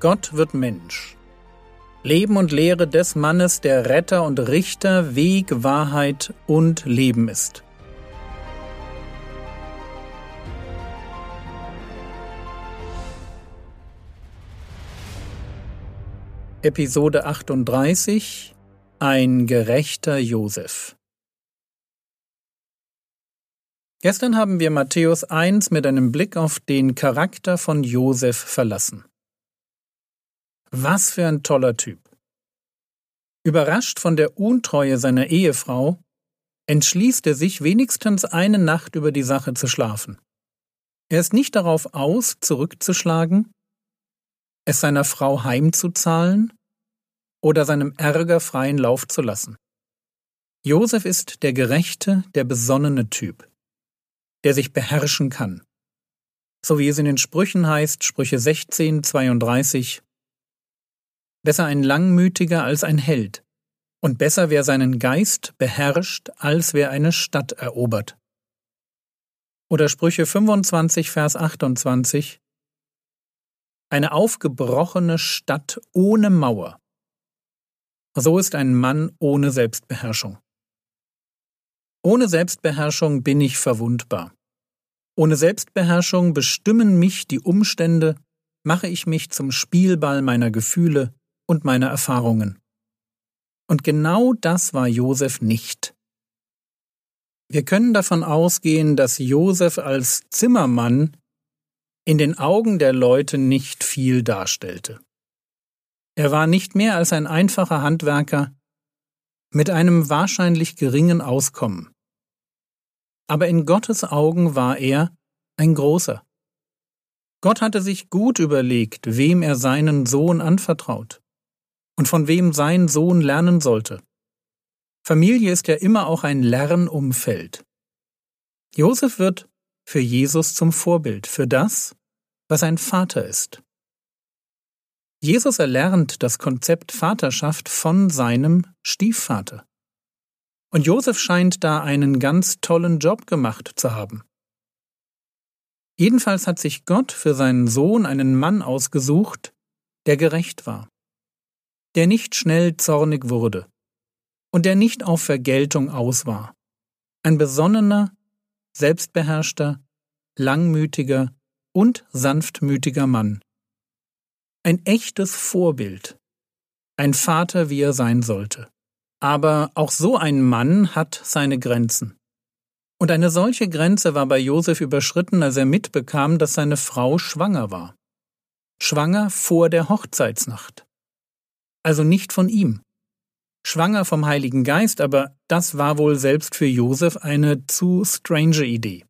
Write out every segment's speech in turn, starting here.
Gott wird Mensch. Leben und Lehre des Mannes, der Retter und Richter, Weg, Wahrheit und Leben ist. Episode 38 Ein gerechter Josef Gestern haben wir Matthäus 1 mit einem Blick auf den Charakter von Josef verlassen. Was für ein toller Typ. Überrascht von der Untreue seiner Ehefrau, entschließt er sich, wenigstens eine Nacht über die Sache zu schlafen. Er ist nicht darauf aus, zurückzuschlagen, es seiner Frau heimzuzahlen oder seinem Ärger freien Lauf zu lassen. Josef ist der gerechte, der besonnene Typ, der sich beherrschen kann. So wie es in den Sprüchen heißt, Sprüche 16, 32, besser ein Langmütiger als ein Held, und besser wer seinen Geist beherrscht, als wer eine Stadt erobert. Oder Sprüche 25, Vers 28 Eine aufgebrochene Stadt ohne Mauer. So ist ein Mann ohne Selbstbeherrschung. Ohne Selbstbeherrschung bin ich verwundbar. Ohne Selbstbeherrschung bestimmen mich die Umstände, mache ich mich zum Spielball meiner Gefühle, und meiner Erfahrungen. Und genau das war Josef nicht. Wir können davon ausgehen, dass Josef als Zimmermann in den Augen der Leute nicht viel darstellte. Er war nicht mehr als ein einfacher Handwerker mit einem wahrscheinlich geringen Auskommen. Aber in Gottes Augen war er ein großer. Gott hatte sich gut überlegt, wem er seinen Sohn anvertraut und von wem sein Sohn lernen sollte. Familie ist ja immer auch ein Lernumfeld. Josef wird für Jesus zum Vorbild, für das, was ein Vater ist. Jesus erlernt das Konzept Vaterschaft von seinem Stiefvater. Und Josef scheint da einen ganz tollen Job gemacht zu haben. Jedenfalls hat sich Gott für seinen Sohn einen Mann ausgesucht, der gerecht war der nicht schnell zornig wurde und der nicht auf Vergeltung aus war. Ein besonnener, selbstbeherrschter, langmütiger und sanftmütiger Mann. Ein echtes Vorbild. Ein Vater, wie er sein sollte. Aber auch so ein Mann hat seine Grenzen. Und eine solche Grenze war bei Josef überschritten, als er mitbekam, dass seine Frau schwanger war. Schwanger vor der Hochzeitsnacht also nicht von ihm. Schwanger vom Heiligen Geist, aber das war wohl selbst für Josef eine zu strange Idee.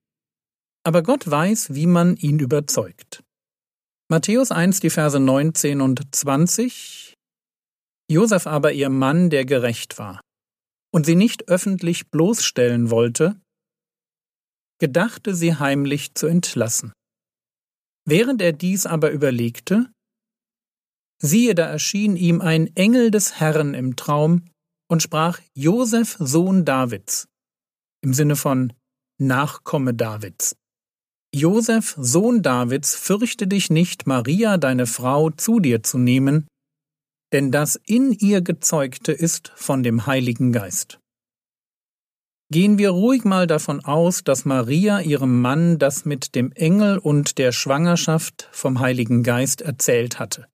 Aber Gott weiß, wie man ihn überzeugt. Matthäus 1, die Verse 19 und 20 Josef aber ihr Mann, der gerecht war, und sie nicht öffentlich bloßstellen wollte, gedachte sie heimlich zu entlassen. Während er dies aber überlegte, Siehe, da erschien ihm ein Engel des Herrn im Traum und sprach Josef, Sohn Davids, im Sinne von Nachkomme Davids. Josef, Sohn Davids, fürchte dich nicht, Maria, deine Frau, zu dir zu nehmen, denn das in ihr gezeugte ist von dem Heiligen Geist. Gehen wir ruhig mal davon aus, dass Maria ihrem Mann das mit dem Engel und der Schwangerschaft vom Heiligen Geist erzählt hatte.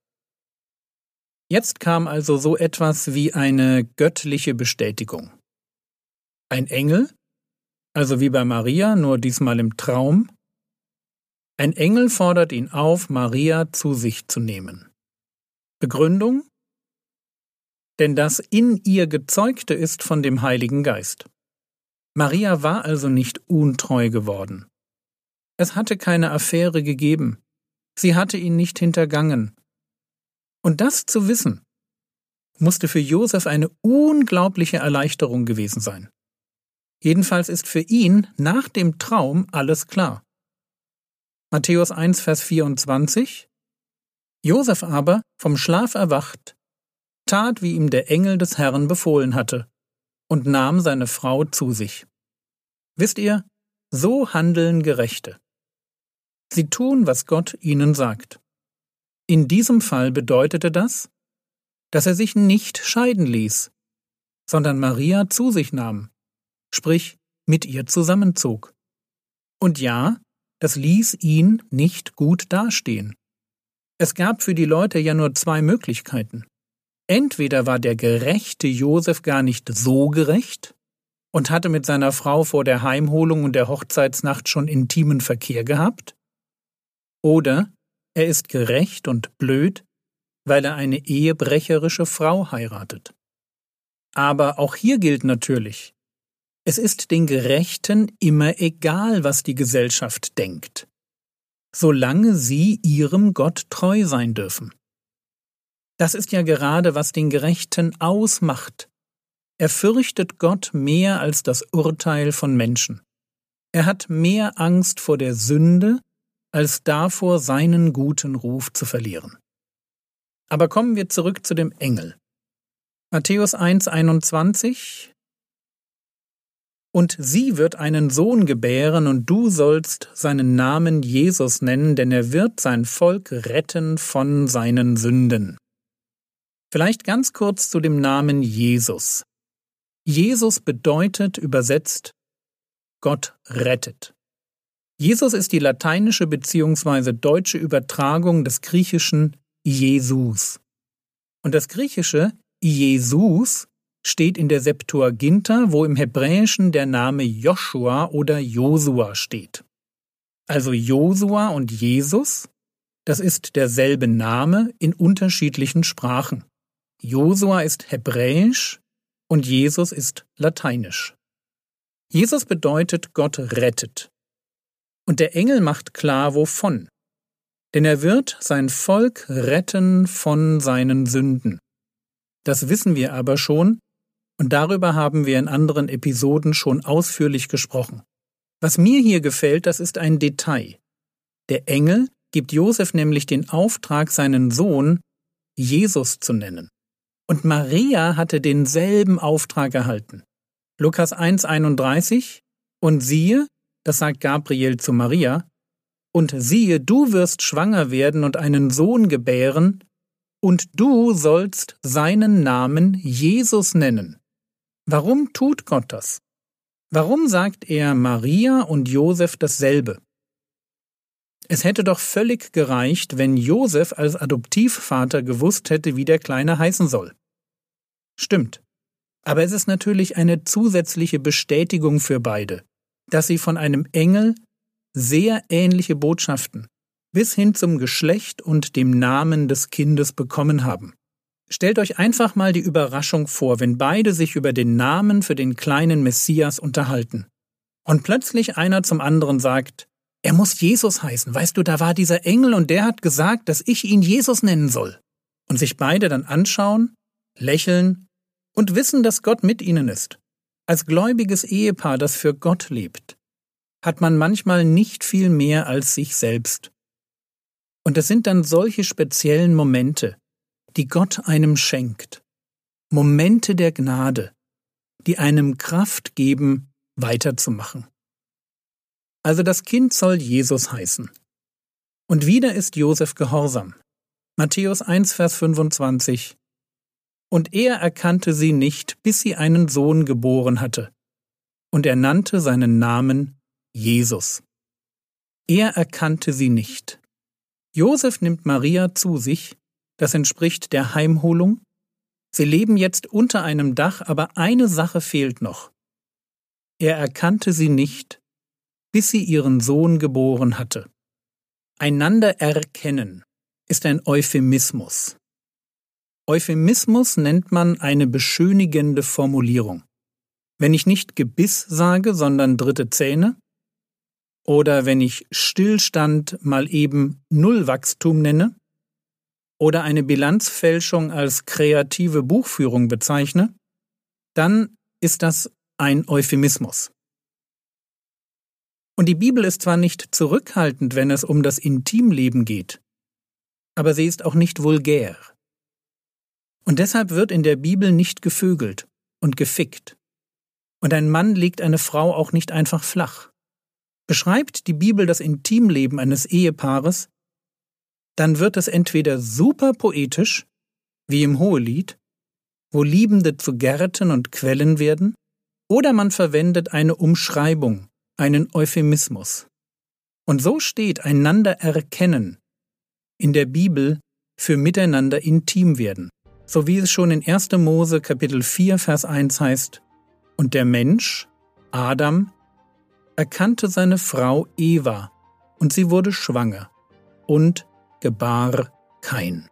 Jetzt kam also so etwas wie eine göttliche Bestätigung. Ein Engel, also wie bei Maria, nur diesmal im Traum. Ein Engel fordert ihn auf, Maria zu sich zu nehmen. Begründung? Denn das in ihr gezeugte ist von dem Heiligen Geist. Maria war also nicht untreu geworden. Es hatte keine Affäre gegeben. Sie hatte ihn nicht hintergangen. Und das zu wissen, musste für Josef eine unglaubliche Erleichterung gewesen sein. Jedenfalls ist für ihn nach dem Traum alles klar. Matthäus 1, Vers 24 Josef aber, vom Schlaf erwacht, tat, wie ihm der Engel des Herrn befohlen hatte, und nahm seine Frau zu sich. Wisst ihr, so handeln Gerechte. Sie tun, was Gott ihnen sagt. In diesem Fall bedeutete das, dass er sich nicht scheiden ließ, sondern Maria zu sich nahm, sprich mit ihr zusammenzog. Und ja, das ließ ihn nicht gut dastehen. Es gab für die Leute ja nur zwei Möglichkeiten. Entweder war der gerechte Josef gar nicht so gerecht und hatte mit seiner Frau vor der Heimholung und der Hochzeitsnacht schon intimen Verkehr gehabt, oder er ist gerecht und blöd, weil er eine ehebrecherische Frau heiratet. Aber auch hier gilt natürlich, es ist den Gerechten immer egal, was die Gesellschaft denkt, solange sie ihrem Gott treu sein dürfen. Das ist ja gerade, was den Gerechten ausmacht. Er fürchtet Gott mehr als das Urteil von Menschen. Er hat mehr Angst vor der Sünde als davor, seinen guten Ruf zu verlieren. Aber kommen wir zurück zu dem Engel. Matthäus 1,21 Und sie wird einen Sohn gebären, und du sollst seinen Namen Jesus nennen, denn er wird sein Volk retten von seinen Sünden. Vielleicht ganz kurz zu dem Namen Jesus. Jesus bedeutet übersetzt Gott rettet. Jesus ist die lateinische bzw. deutsche Übertragung des griechischen Jesus. Und das griechische Jesus steht in der Septuaginta, wo im Hebräischen der Name Joshua oder Josua steht. Also Josua und Jesus, das ist derselbe Name in unterschiedlichen Sprachen. Josua ist hebräisch und Jesus ist lateinisch. Jesus bedeutet Gott rettet. Und der Engel macht klar, wovon. Denn er wird sein Volk retten von seinen Sünden. Das wissen wir aber schon, und darüber haben wir in anderen Episoden schon ausführlich gesprochen. Was mir hier gefällt, das ist ein Detail. Der Engel gibt Josef nämlich den Auftrag, seinen Sohn Jesus zu nennen. Und Maria hatte denselben Auftrag erhalten. Lukas 1,31 Und siehe, das sagt Gabriel zu Maria, und siehe, du wirst schwanger werden und einen Sohn gebären, und du sollst seinen Namen Jesus nennen. Warum tut Gott das? Warum sagt er Maria und Josef dasselbe? Es hätte doch völlig gereicht, wenn Josef als Adoptivvater gewusst hätte, wie der Kleine heißen soll. Stimmt. Aber es ist natürlich eine zusätzliche Bestätigung für beide dass sie von einem Engel sehr ähnliche Botschaften bis hin zum Geschlecht und dem Namen des Kindes bekommen haben. Stellt euch einfach mal die Überraschung vor, wenn beide sich über den Namen für den kleinen Messias unterhalten. Und plötzlich einer zum anderen sagt, er muss Jesus heißen, weißt du, da war dieser Engel und der hat gesagt, dass ich ihn Jesus nennen soll. Und sich beide dann anschauen, lächeln und wissen, dass Gott mit ihnen ist. Als gläubiges Ehepaar, das für Gott lebt, hat man manchmal nicht viel mehr als sich selbst. Und es sind dann solche speziellen Momente, die Gott einem schenkt, Momente der Gnade, die einem Kraft geben, weiterzumachen. Also das Kind soll Jesus heißen. Und wieder ist Josef gehorsam. Matthäus 1, Vers 25 und er erkannte sie nicht, bis sie einen Sohn geboren hatte. Und er nannte seinen Namen Jesus. Er erkannte sie nicht. Josef nimmt Maria zu sich, das entspricht der Heimholung. Sie leben jetzt unter einem Dach, aber eine Sache fehlt noch. Er erkannte sie nicht, bis sie ihren Sohn geboren hatte. Einander erkennen ist ein Euphemismus. Euphemismus nennt man eine beschönigende Formulierung. Wenn ich nicht Gebiss sage, sondern dritte Zähne, oder wenn ich Stillstand mal eben Nullwachstum nenne, oder eine Bilanzfälschung als kreative Buchführung bezeichne, dann ist das ein Euphemismus. Und die Bibel ist zwar nicht zurückhaltend, wenn es um das Intimleben geht, aber sie ist auch nicht vulgär. Und deshalb wird in der Bibel nicht gevögelt und gefickt. Und ein Mann legt eine Frau auch nicht einfach flach. Beschreibt die Bibel das Intimleben eines Ehepaares, dann wird es entweder super poetisch, wie im Hohelied, wo Liebende zu Gärten und Quellen werden, oder man verwendet eine Umschreibung, einen Euphemismus. Und so steht einander erkennen in der Bibel für miteinander intim werden, so wie es schon in 1. Mose Kapitel 4 Vers 1 heißt, und der Mensch, Adam, erkannte seine Frau Eva, und sie wurde schwanger und gebar Kain.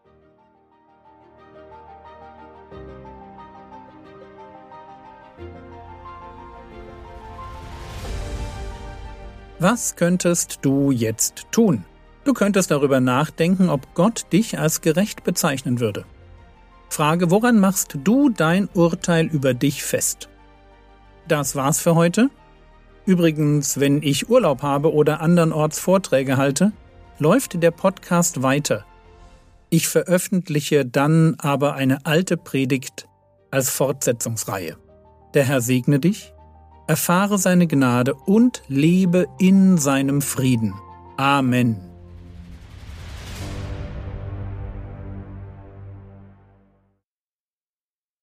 Was könntest du jetzt tun? Du könntest darüber nachdenken, ob Gott dich als gerecht bezeichnen würde. Frage, woran machst du dein Urteil über dich fest? Das war's für heute. Übrigens, wenn ich Urlaub habe oder andernorts Vorträge halte, läuft der Podcast weiter. Ich veröffentliche dann aber eine alte Predigt als Fortsetzungsreihe. Der Herr segne dich erfahre seine Gnade und lebe in seinem Frieden. Amen.